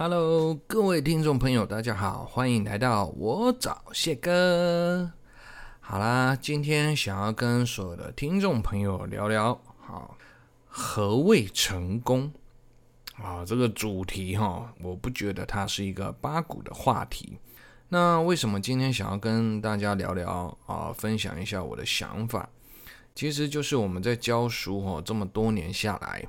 Hello，各位听众朋友，大家好，欢迎来到我找谢哥。好啦，今天想要跟所有的听众朋友聊聊，好，何谓成功？啊，这个主题哈，我不觉得它是一个八股的话题。那为什么今天想要跟大家聊聊啊，分享一下我的想法？其实就是我们在教书哈，这么多年下来。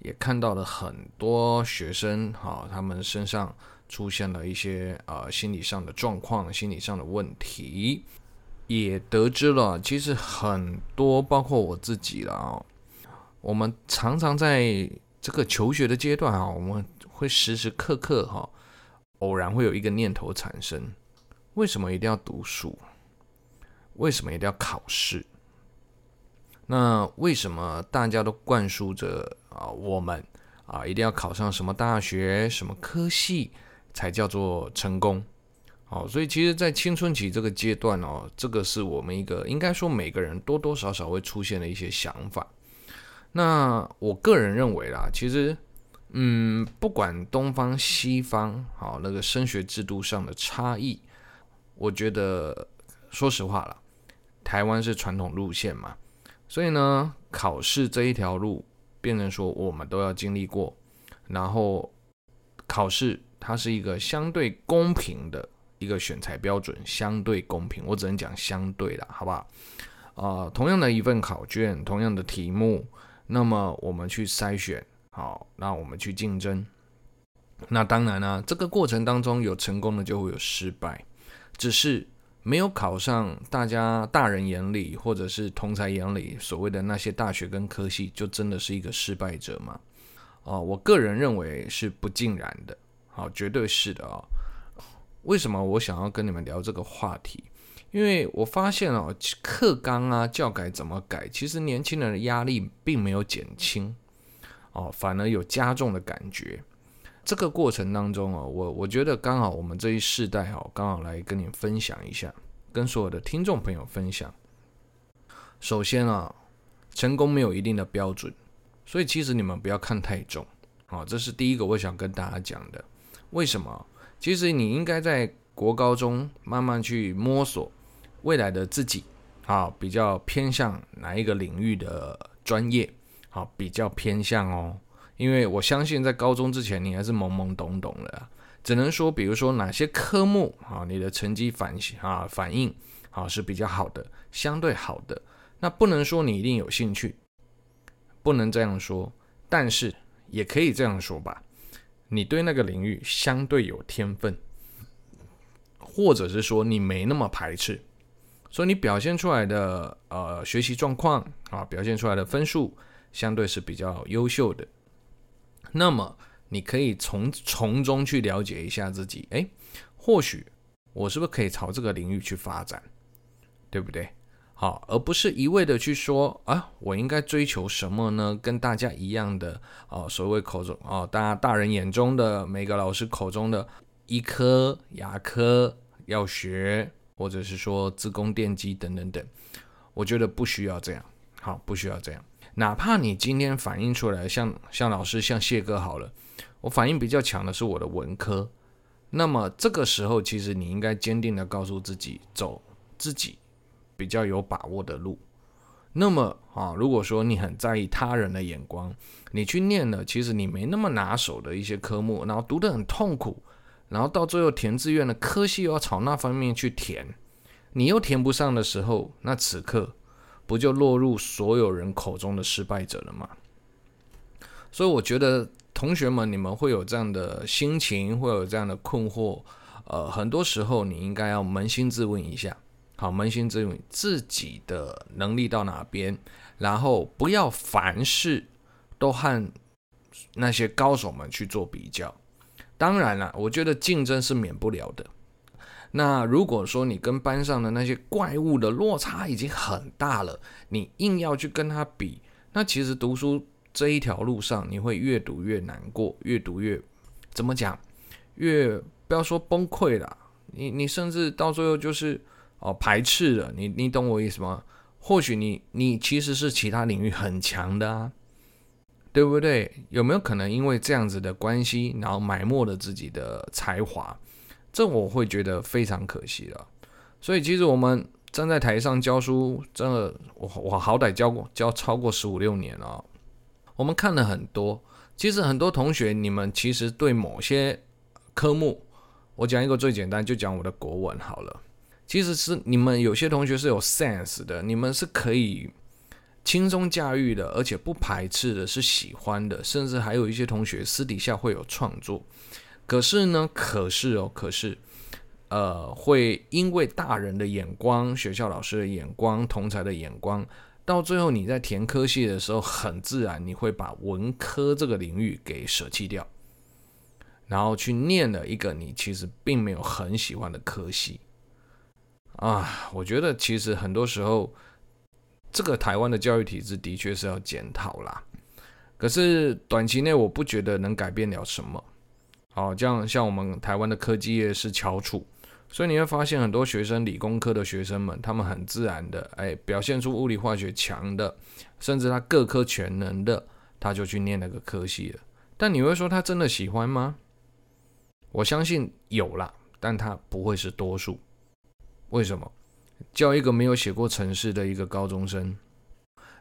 也看到了很多学生，哈，他们身上出现了一些呃心理上的状况、心理上的问题，也得知了，其实很多包括我自己了啊，我们常常在这个求学的阶段啊，我们会时时刻刻哈，偶然会有一个念头产生：为什么一定要读书？为什么一定要考试？那为什么大家都灌输着啊，我们啊一定要考上什么大学、什么科系才叫做成功？好，所以其实，在青春期这个阶段哦，这个是我们一个应该说每个人多多少少会出现的一些想法。那我个人认为啦，其实，嗯，不管东方西方，好，那个升学制度上的差异，我觉得说实话啦，台湾是传统路线嘛。所以呢，考试这一条路，变成说我们都要经历过。然后，考试它是一个相对公平的一个选材标准，相对公平，我只能讲相对了，好不好？呃，同样的一份考卷，同样的题目，那么我们去筛选，好，那我们去竞争。那当然呢、这个过程当中有成功的，就会有失败，只是。没有考上大家大人眼里或者是同才眼里所谓的那些大学跟科系，就真的是一个失败者吗？哦，我个人认为是不尽然的，好，绝对是的啊。为什么我想要跟你们聊这个话题？因为我发现哦，课纲啊、教改怎么改，其实年轻人的压力并没有减轻，哦，反而有加重的感觉。这个过程当中啊，我我觉得刚好我们这一世代哈，刚好来跟你分享一下，跟所有的听众朋友分享。首先啊，成功没有一定的标准，所以其实你们不要看太重啊，这是第一个我想跟大家讲的。为什么？其实你应该在国高中慢慢去摸索未来的自己啊，比较偏向哪一个领域的专业啊，比较偏向哦。因为我相信，在高中之前，你还是懵懵懂懂的，只能说，比如说哪些科目啊，你的成绩反啊反应啊是比较好的，相对好的，那不能说你一定有兴趣，不能这样说，但是也可以这样说吧，你对那个领域相对有天分，或者是说你没那么排斥，所以你表现出来的呃学习状况啊，表现出来的分数相对是比较优秀的。那么你可以从从中去了解一下自己，哎，或许我是不是可以朝这个领域去发展，对不对？好，而不是一味的去说啊，我应该追求什么呢？跟大家一样的啊，所谓口中啊，大大人眼中的每个老师口中的医科、牙科要学，或者是说资工电机等等等，我觉得不需要这样，好，不需要这样。哪怕你今天反映出来像像老师像谢哥好了，我反应比较强的是我的文科，那么这个时候其实你应该坚定的告诉自己，走自己比较有把握的路。那么啊，如果说你很在意他人的眼光，你去念了其实你没那么拿手的一些科目，然后读得很痛苦，然后到最后填志愿的科系又要朝那方面去填，你又填不上的时候，那此刻。不就落入所有人口中的失败者了吗？所以我觉得同学们，你们会有这样的心情，会有这样的困惑。呃，很多时候你应该要扪心自问一下，好，扪心自问自己的能力到哪边，然后不要凡事都和那些高手们去做比较。当然了，我觉得竞争是免不了的。那如果说你跟班上的那些怪物的落差已经很大了，你硬要去跟他比，那其实读书这一条路上，你会越读越难过，越读越怎么讲，越不要说崩溃了，你你甚至到最后就是哦排斥了，你你懂我意思吗？或许你你其实是其他领域很强的啊，对不对？有没有可能因为这样子的关系，然后埋没了自己的才华？这我会觉得非常可惜了。所以，其实我们站在台上教书，真的，我我好歹教过教超过十五六年了。我们看了很多，其实很多同学，你们其实对某些科目，我讲一个最简单，就讲我的国文好了。其实是你们有些同学是有 sense 的，你们是可以轻松驾驭的，而且不排斥的，是喜欢的，甚至还有一些同学私底下会有创作。可是呢，可是哦，可是。呃，会因为大人的眼光、学校老师的眼光、同才的眼光，到最后你在填科系的时候，很自然你会把文科这个领域给舍弃掉，然后去念了一个你其实并没有很喜欢的科系。啊，我觉得其实很多时候，这个台湾的教育体制的确是要检讨啦。可是短期内我不觉得能改变了什么。好，这样像我们台湾的科技业是翘楚。所以你会发现，很多学生理工科的学生们，他们很自然的，哎，表现出物理化学强的，甚至他各科全能的，他就去念那个科系了。但你会说他真的喜欢吗？我相信有啦，但他不会是多数。为什么？教一个没有写过程式的一个高中生，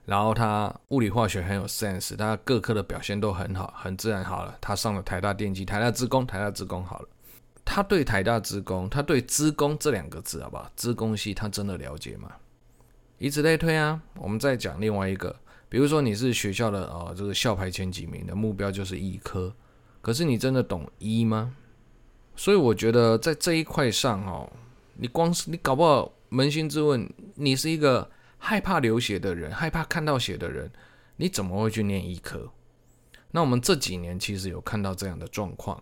然后他物理化学很有 sense，他各科的表现都很好，很自然好了，他上了台大电机、台大资工、台大资工好了。他对台大资工，他对资工这两个字，好不好？资工系他真的了解吗？以此类推啊，我们再讲另外一个，比如说你是学校的哦，这个校排前几名的目标就是医科，可是你真的懂医吗？所以我觉得在这一块上哦，你光是你搞不好扪心自问，你是一个害怕流血的人，害怕看到血的人，你怎么会去念医科？那我们这几年其实有看到这样的状况。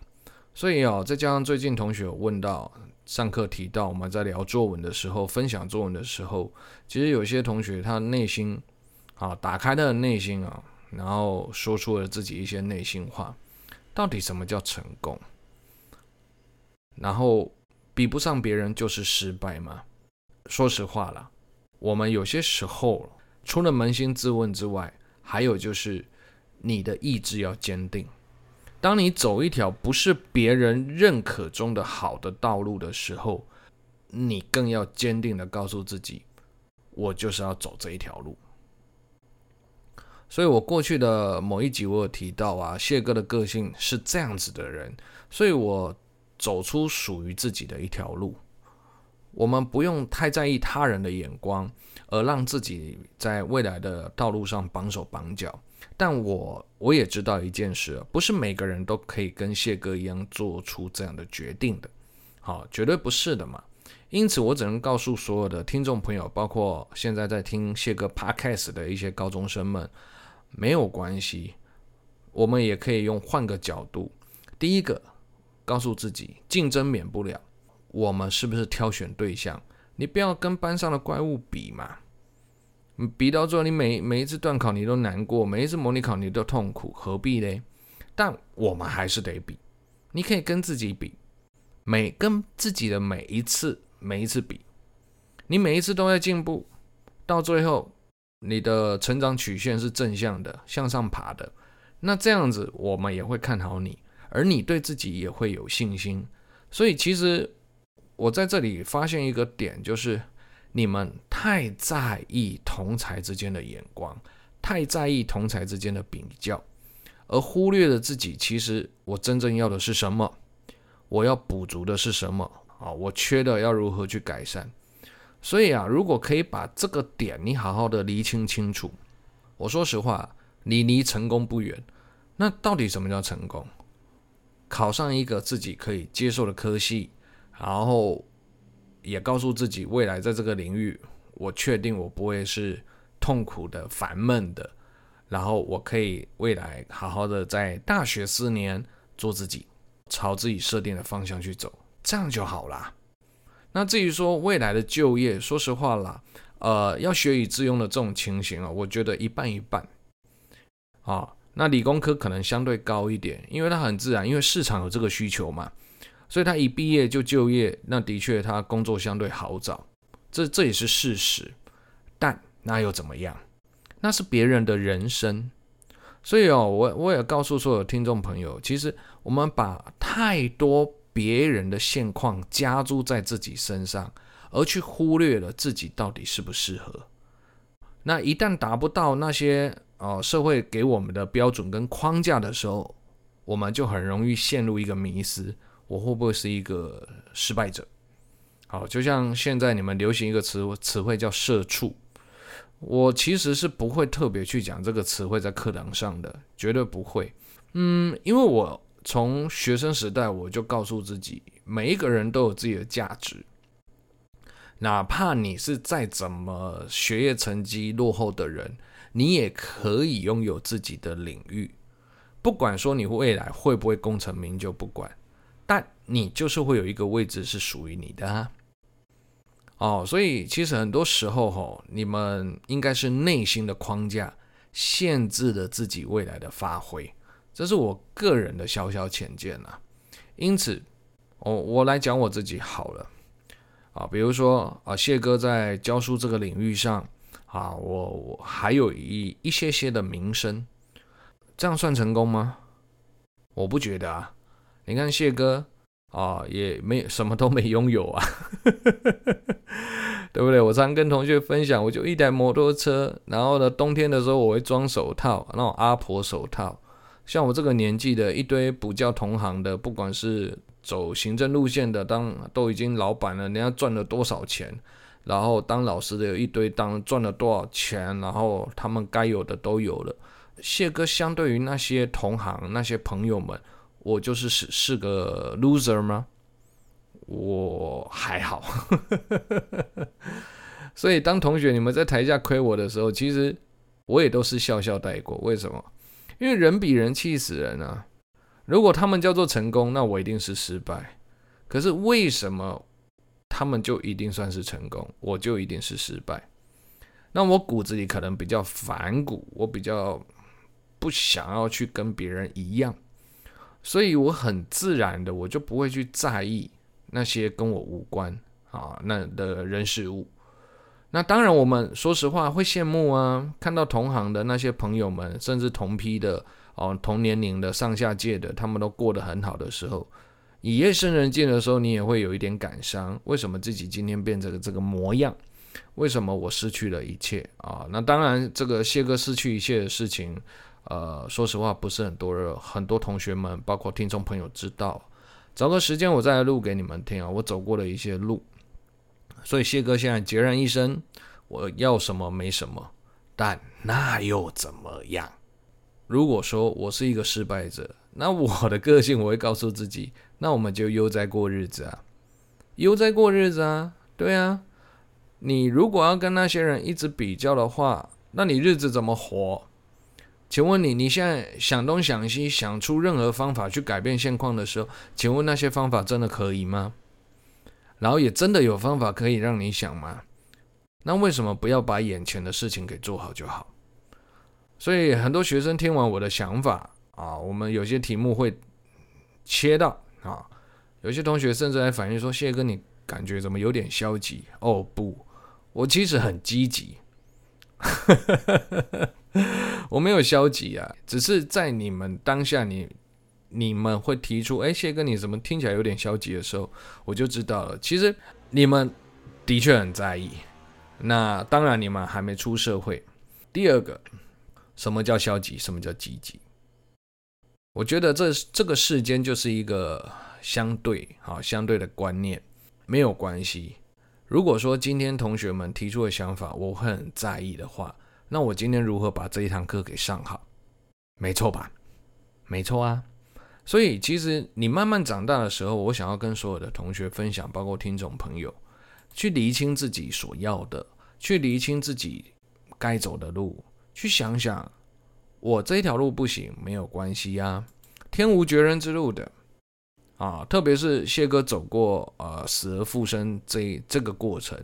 所以哦，再加上最近同学有问到，上课提到我们在聊作文的时候，分享作文的时候，其实有些同学他内心啊，打开他的内心啊，然后说出了自己一些内心话，到底什么叫成功？然后比不上别人就是失败吗？说实话啦，我们有些时候除了扪心自问之外，还有就是你的意志要坚定。当你走一条不是别人认可中的好的道路的时候，你更要坚定的告诉自己，我就是要走这一条路。所以我过去的某一集我有提到啊，谢哥的个性是这样子的人，所以我走出属于自己的一条路。我们不用太在意他人的眼光，而让自己在未来的道路上绑手绑脚。但我我也知道一件事，不是每个人都可以跟谢哥一样做出这样的决定的，好，绝对不是的嘛。因此，我只能告诉所有的听众朋友，包括现在在听谢哥 Podcast 的一些高中生们，没有关系，我们也可以用换个角度。第一个，告诉自己，竞争免不了，我们是不是挑选对象？你不要跟班上的怪物比嘛。比到最后，你每每一次段考你都难过，每一次模拟考你都痛苦，何必呢？但我们还是得比。你可以跟自己比，每跟自己的每一次每一次比，你每一次都在进步，到最后你的成长曲线是正向的，向上爬的。那这样子我们也会看好你，而你对自己也会有信心。所以其实我在这里发现一个点，就是。你们太在意同才之间的眼光，太在意同才之间的比较，而忽略了自己。其实我真正要的是什么？我要补足的是什么？啊，我缺的要如何去改善？所以啊，如果可以把这个点你好好的厘清清楚，我说实话，你离成功不远。那到底什么叫成功？考上一个自己可以接受的科系，然后。也告诉自己，未来在这个领域，我确定我不会是痛苦的、烦闷的，然后我可以未来好好的在大学四年做自己，朝自己设定的方向去走，这样就好啦。那至于说未来的就业，说实话啦，呃，要学以致用的这种情形啊，我觉得一半一半。啊，那理工科可能相对高一点，因为它很自然，因为市场有这个需求嘛。所以他一毕业就就业，那的确他工作相对好找，这这也是事实。但那又怎么样？那是别人的人生。所以哦，我我也告诉所有听众朋友，其实我们把太多别人的现况加诸在自己身上，而去忽略了自己到底适不适合。那一旦达不到那些哦社会给我们的标准跟框架的时候，我们就很容易陷入一个迷思：我会不会是一个失败者？好，就像现在你们流行一个词词汇叫“社畜”。我其实是不会特别去讲这个词汇在课堂上的，绝对不会。嗯，因为我从学生时代我就告诉自己，每一个人都有自己的价值，哪怕你是再怎么学业成绩落后的人，你也可以拥有自己的领域。不管说你未来会不会功成名就，不管，但你就是会有一个位置是属于你的啊。哦，所以其实很多时候吼，你们应该是内心的框架限制了自己未来的发挥，这是我个人的小小浅见啊。因此，我我来讲我自己好了啊，比如说啊，谢哥在教书这个领域上啊，我我还有一一些些的名声，这样算成功吗？我不觉得啊。你看谢哥。啊、也没什么都没拥有啊，对不对？我常跟同学分享，我就一台摩托车，然后呢，冬天的时候我会装手套，那种阿婆手套。像我这个年纪的一堆补教同行的，不管是走行政路线的，当都已经老板了，人家赚了多少钱，然后当老师的有一堆，当赚了多少钱，然后他们该有的都有了。谢哥相对于那些同行那些朋友们。我就是是是个 loser 吗？我还好，所以当同学你们在台下亏我的时候，其实我也都是笑笑带过。为什么？因为人比人气死人啊！如果他们叫做成功，那我一定是失败。可是为什么他们就一定算是成功，我就一定是失败？那我骨子里可能比较反骨，我比较不想要去跟别人一样。所以我很自然的，我就不会去在意那些跟我无关啊那的人事物。那当然，我们说实话会羡慕啊，看到同行的那些朋友们，甚至同批的哦同年龄的上下届的，他们都过得很好的时候，以夜深人静的时候，你也会有一点感伤。为什么自己今天变成了这个模样？为什么我失去了一切啊？那当然，这个谢哥失去一切的事情。呃，说实话，不是很多人，很多同学们，包括听众朋友知道。找个时间，我再来录给你们听啊，我走过的一些路。所以谢哥现在孑然一身，我要什么没什么，但那又怎么样？如果说我是一个失败者，那我的个性我会告诉自己，那我们就悠哉过日子啊，悠哉过日子啊，对啊。你如果要跟那些人一直比较的话，那你日子怎么活？请问你，你现在想东想西，想出任何方法去改变现况的时候，请问那些方法真的可以吗？然后也真的有方法可以让你想吗？那为什么不要把眼前的事情给做好就好？所以很多学生听完我的想法啊，我们有些题目会切到啊，有些同学甚至还反映说：“谢哥，你感觉怎么有点消极？”哦，不，我其实很积极。我没有消极啊，只是在你们当下你，你们会提出，哎，谢哥，你怎么听起来有点消极的时候，我就知道了。其实你们的确很在意。那当然，你们还没出社会。第二个，什么叫消极？什么叫积极？我觉得这这个世间就是一个相对啊，相对的观念，没有关系。如果说今天同学们提出的想法，我很在意的话。那我今天如何把这一堂课给上好？没错吧？没错啊。所以其实你慢慢长大的时候，我想要跟所有的同学分享，包括听众朋友，去厘清自己所要的，去厘清自己该走的路，去想想，我这一条路不行，没有关系啊，天无绝人之路的啊。特别是谢哥走过呃死而复生这这个过程，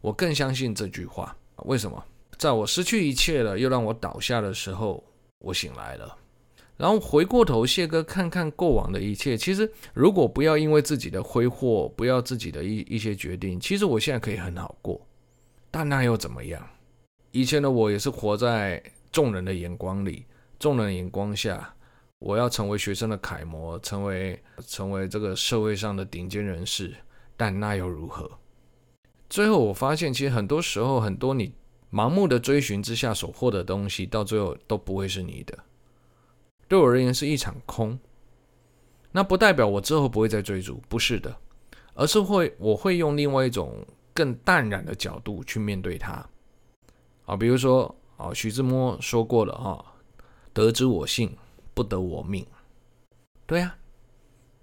我更相信这句话。为什么？在我失去一切了，又让我倒下的时候，我醒来了。然后回过头，谢哥看看过往的一切。其实，如果不要因为自己的挥霍，不要自己的一一些决定，其实我现在可以很好过。但那又怎么样？以前的我也是活在众人的眼光里，众人眼光下，我要成为学生的楷模，成为成为这个社会上的顶尖人士，但那又如何？最后我发现，其实很多时候，很多你盲目的追寻之下所获得的东西，到最后都不会是你的。对我而言，是一场空。那不代表我之后不会再追逐，不是的，而是会我会用另外一种更淡然的角度去面对它。啊，比如说啊，徐志摩说过了啊。得之我幸，不得我命。对呀，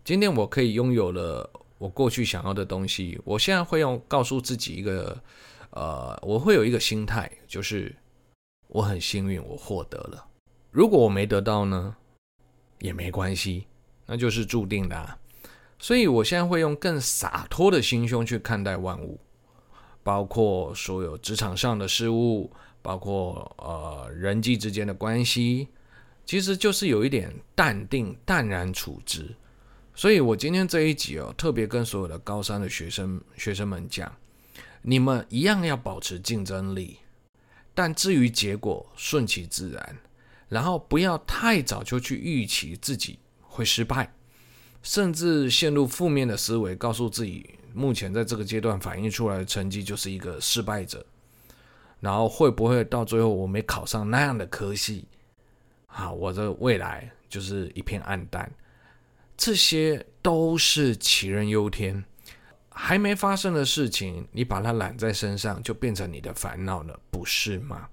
今天我可以拥有了我过去想要的东西。我现在会用告诉自己一个，呃，我会有一个心态，就是我很幸运，我获得了。如果我没得到呢，也没关系，那就是注定的啊。所以我现在会用更洒脱的心胸去看待万物，包括所有职场上的事物，包括呃人际之间的关系。其实就是有一点淡定、淡然处之，所以我今天这一集哦，特别跟所有的高三的学生、学生们讲，你们一样要保持竞争力，但至于结果，顺其自然，然后不要太早就去预期自己会失败，甚至陷入负面的思维，告诉自己目前在这个阶段反映出来的成绩就是一个失败者，然后会不会到最后我没考上那样的科系？啊，我的未来就是一片暗淡，这些都是杞人忧天。还没发生的事情，你把它揽在身上，就变成你的烦恼了，不是吗？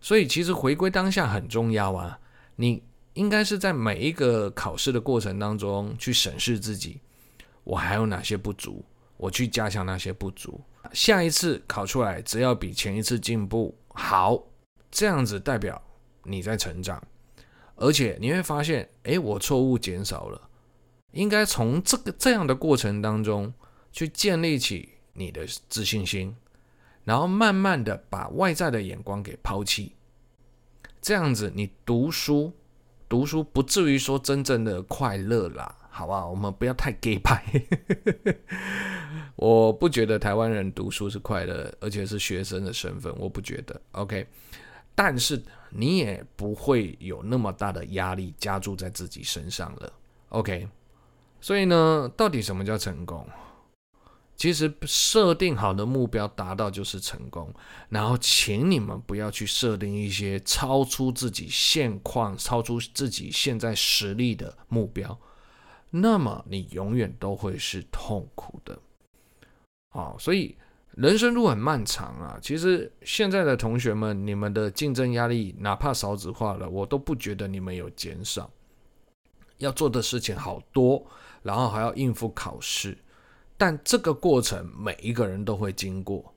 所以，其实回归当下很重要啊。你应该是在每一个考试的过程当中去审视自己，我还有哪些不足，我去加强那些不足。下一次考出来，只要比前一次进步好，这样子代表。你在成长，而且你会发现，诶，我错误减少了。应该从这个这样的过程当中去建立起你的自信心，然后慢慢的把外在的眼光给抛弃。这样子，你读书读书不至于说真正的快乐啦，好不好？我们不要太 gay 派。我不觉得台湾人读书是快乐，而且是学生的身份，我不觉得。OK。但是你也不会有那么大的压力加注在自己身上了，OK？所以呢，到底什么叫成功？其实设定好的目标达到就是成功。然后，请你们不要去设定一些超出自己现况、超出自己现在实力的目标，那么你永远都会是痛苦的。好，所以。人生路很漫长啊，其实现在的同学们，你们的竞争压力哪怕少子化了，我都不觉得你们有减少。要做的事情好多，然后还要应付考试，但这个过程每一个人都会经过。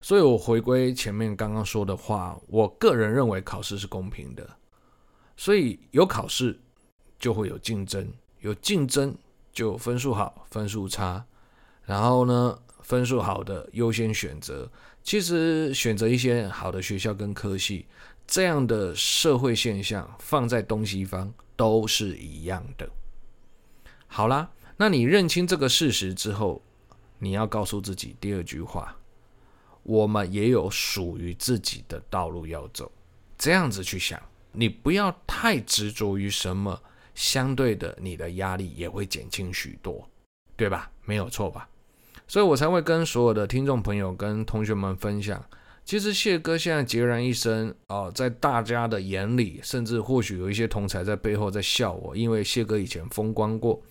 所以我回归前面刚刚说的话，我个人认为考试是公平的，所以有考试就会有竞争，有竞争就分数好，分数差，然后呢，分数好的优先选择，其实选择一些好的学校跟科系，这样的社会现象放在东西方都是一样的。好啦，那你认清这个事实之后，你要告诉自己第二句话：我们也有属于自己的道路要走。这样子去想，你不要太执着于什么，相对的，你的压力也会减轻许多，对吧？没有错吧？所以我才会跟所有的听众朋友、跟同学们分享，其实谢哥现在孑然一身啊、呃，在大家的眼里，甚至或许有一些同才在背后在笑我，因为谢哥以前风光过。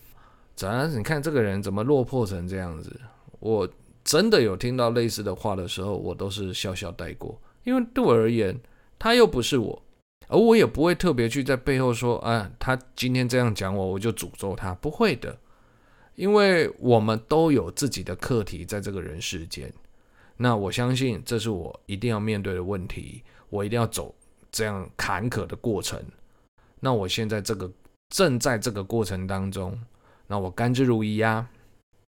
咱你看这个人怎么落魄成这样子？我真的有听到类似的话的时候，我都是笑笑带过，因为对我而言，他又不是我，而我也不会特别去在背后说，啊，他今天这样讲我，我就诅咒他，不会的。因为我们都有自己的课题在这个人世间，那我相信这是我一定要面对的问题，我一定要走这样坎坷的过程。那我现在这个正在这个过程当中，那我甘之如饴呀，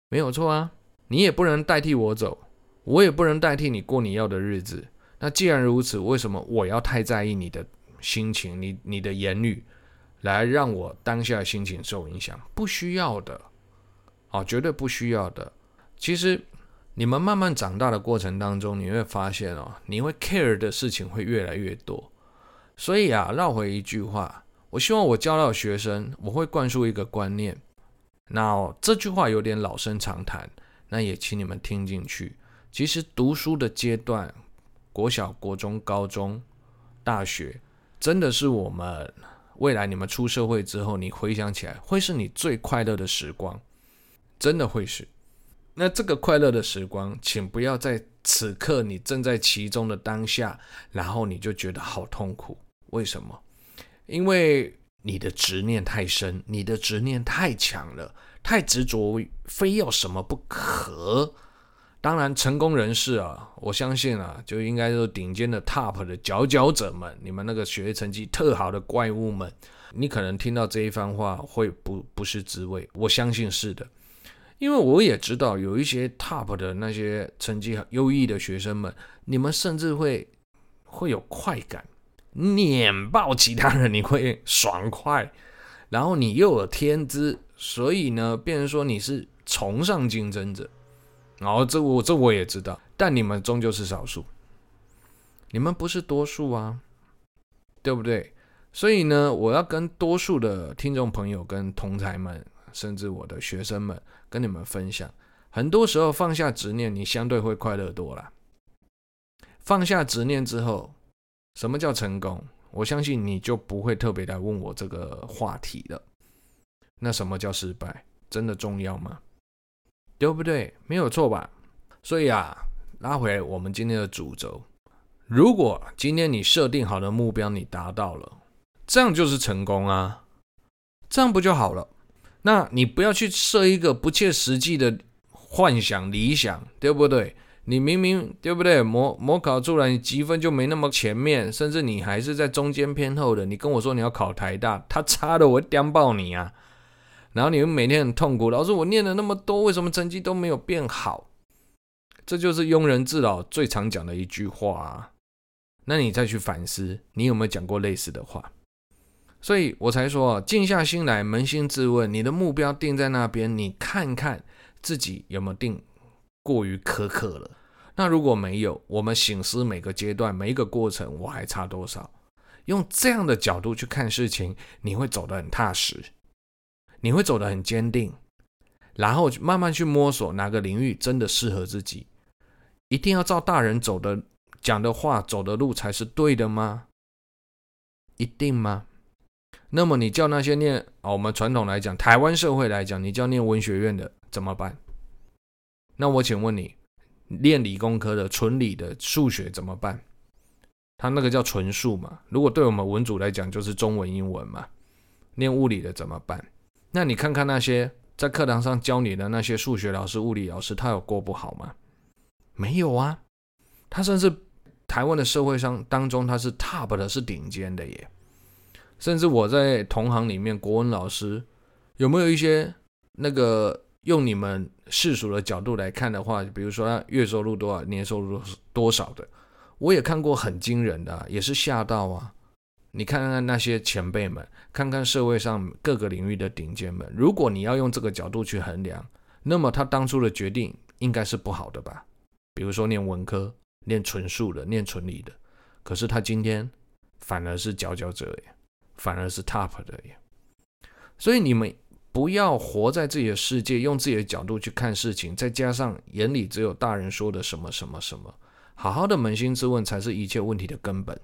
没有错啊。你也不能代替我走，我也不能代替你过你要的日子。那既然如此，为什么我要太在意你的心情、你你的言语，来让我当下的心情受影响？不需要的。哦，绝对不需要的。其实，你们慢慢长大的过程当中，你会发现哦，你会 care 的事情会越来越多。所以啊，绕回一句话，我希望我教到学生，我会灌输一个观念。那这句话有点老生常谈，那也请你们听进去。其实读书的阶段，国小、国中、高中、大学，真的是我们未来你们出社会之后，你回想起来，会是你最快乐的时光，真的会是。那这个快乐的时光，请不要在此刻你正在其中的当下，然后你就觉得好痛苦。为什么？因为你的执念太深，你的执念太强了，太执着非要什么不可。当然，成功人士啊，我相信啊，就应该是顶尖的 top 的佼佼者们，你们那个学业成绩特好的怪物们，你可能听到这一番话会不不是滋味。我相信是的。因为我也知道有一些 top 的那些成绩优异的学生们，你们甚至会会有快感，碾爆其他人，你会爽快，然后你又有天资，所以呢，变成说你是崇尚竞争者，然后这我这我也知道，但你们终究是少数，你们不是多数啊，对不对？所以呢，我要跟多数的听众朋友跟同才们。甚至我的学生们跟你们分享，很多时候放下执念，你相对会快乐多了。放下执念之后，什么叫成功？我相信你就不会特别来问我这个话题了。那什么叫失败？真的重要吗？对不对？没有错吧？所以啊，拉回我们今天的主轴，如果今天你设定好的目标你达到了，这样就是成功啊，这样不就好了？那你不要去设一个不切实际的幻想理想，对不对？你明明对不对？模模考出来，你积分就没那么前面，甚至你还是在中间偏后的。你跟我说你要考台大，他差的我会颠爆你啊！然后你们每天很痛苦，老师我念了那么多，为什么成绩都没有变好？这就是庸人自扰最常讲的一句话啊。那你再去反思，你有没有讲过类似的话？所以我才说，静下心来，扪心自问，你的目标定在那边，你看看自己有没有定过于苛刻了。那如果没有，我们醒思每个阶段、每一个过程，我还差多少？用这样的角度去看事情，你会走得很踏实，你会走得很坚定，然后慢慢去摸索哪个领域真的适合自己。一定要照大人走的讲的话、走的路才是对的吗？一定吗？那么你叫那些念啊，我们传统来讲，台湾社会来讲，你叫念文学院的怎么办？那我请问你，练理工科的纯理的数学怎么办？他那个叫纯数嘛。如果对我们文组来讲，就是中文英文嘛。练物理的怎么办？那你看看那些在课堂上教你的那些数学老师、物理老师，他有过不好吗？没有啊，他甚至台湾的社会上当中，他是 top 的，是顶尖的耶。甚至我在同行里面，国文老师有没有一些那个用你们世俗的角度来看的话，比如说月收入多少，年收入多少的，我也看过很惊人的，也是吓到啊！你看看那些前辈们，看看社会上各个领域的顶尖们，如果你要用这个角度去衡量，那么他当初的决定应该是不好的吧？比如说念文科、念纯数的、念纯理的，可是他今天反而是佼佼者耶。反而是 top 的耶，所以你们不要活在自己的世界，用自己的角度去看事情，再加上眼里只有大人说的什么什么什么，好好的扪心自问才是一切问题的根本。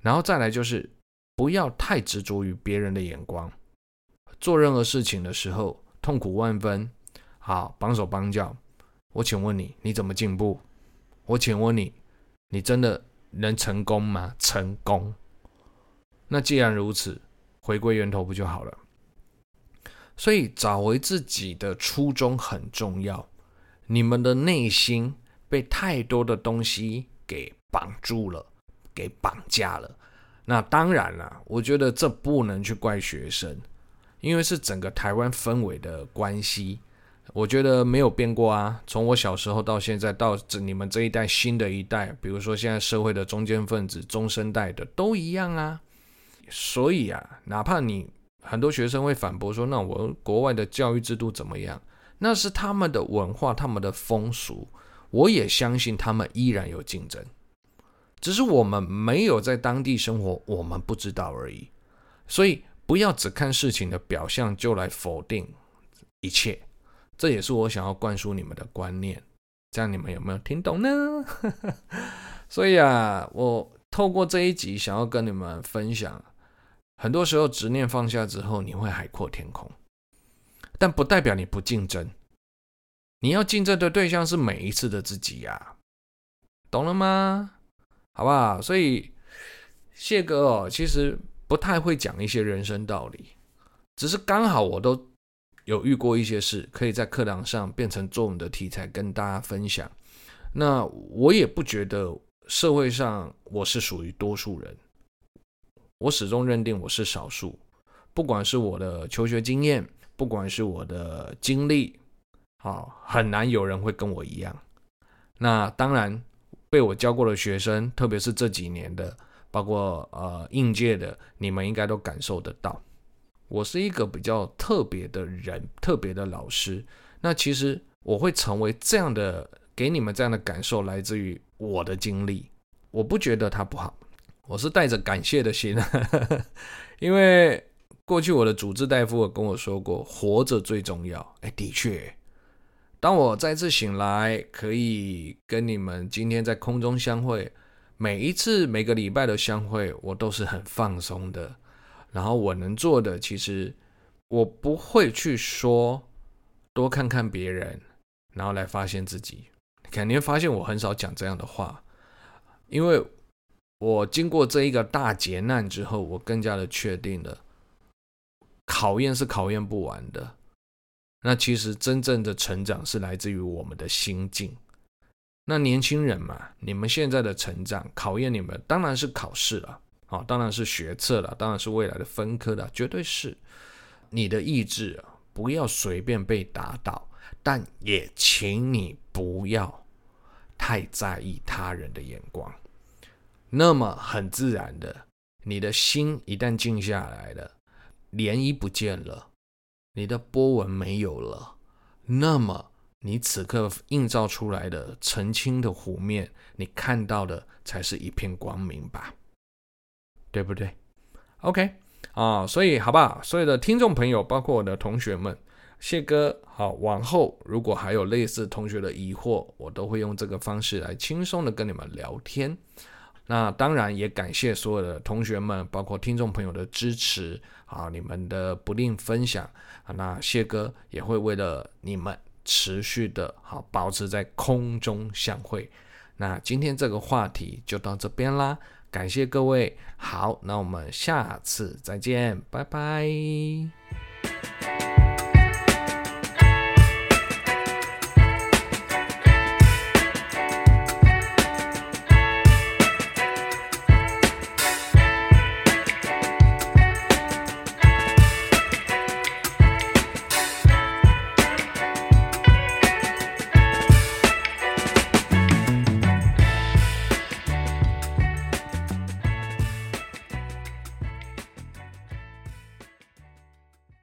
然后再来就是不要太执着于别人的眼光，做任何事情的时候痛苦万分，好绑手绑脚。我请问你，你怎么进步？我请问你，你真的能成功吗？成功？那既然如此，回归源头不就好了？所以找回自己的初衷很重要。你们的内心被太多的东西给绑住了，给绑架了。那当然了，我觉得这不能去怪学生，因为是整个台湾氛围的关系。我觉得没有变过啊，从我小时候到现在，到这你们这一代新的一代，比如说现在社会的中坚分子、中生代的，都一样啊。所以啊，哪怕你很多学生会反驳说，那我国外的教育制度怎么样？那是他们的文化，他们的风俗。我也相信他们依然有竞争，只是我们没有在当地生活，我们不知道而已。所以不要只看事情的表象就来否定一切，这也是我想要灌输你们的观念。这样你们有没有听懂呢？所以啊，我透过这一集想要跟你们分享，很多时候执念放下之后，你会海阔天空，但不代表你不竞争。你要竞争的对象是每一次的自己呀，懂了吗？好不好？所以谢哥哦，其实不太会讲一些人生道理，只是刚好我都有遇过一些事，可以在课堂上变成作文的题材跟大家分享。那我也不觉得社会上我是属于多数人，我始终认定我是少数。不管是我的求学经验，不管是我的经历，啊，很难有人会跟我一样。那当然。被我教过的学生，特别是这几年的，包括呃应届的，你们应该都感受得到，我是一个比较特别的人，特别的老师。那其实我会成为这样的，给你们这样的感受，来自于我的经历。我不觉得它不好，我是带着感谢的心，因为过去我的主治大夫有跟我说过，活着最重要。哎，的确。当我再次醒来，可以跟你们今天在空中相会，每一次每个礼拜的相会，我都是很放松的。然后我能做的，其实我不会去说多看看别人，然后来发现自己。肯定发现我很少讲这样的话，因为我经过这一个大劫难之后，我更加的确定了，考验是考验不完的。那其实真正的成长是来自于我们的心境。那年轻人嘛，你们现在的成长考验你们，当然是考试了，啊，当然是学测了，当然是未来的分科了，绝对是。你的意志，不要随便被打倒，但也请你不要太在意他人的眼光。那么很自然的，你的心一旦静下来了，涟漪不见了。你的波纹没有了，那么你此刻映照出来的澄清的湖面，你看到的才是一片光明吧？对不对？OK 啊，所以好吧，所有的听众朋友，包括我的同学们，谢哥，好，往后如果还有类似同学的疑惑，我都会用这个方式来轻松的跟你们聊天。那当然也感谢所有的同学们，包括听众朋友的支持啊，你们的不吝分享啊，那谢哥也会为了你们持续的好保持在空中相会。那今天这个话题就到这边啦，感谢各位，好，那我们下次再见，拜拜。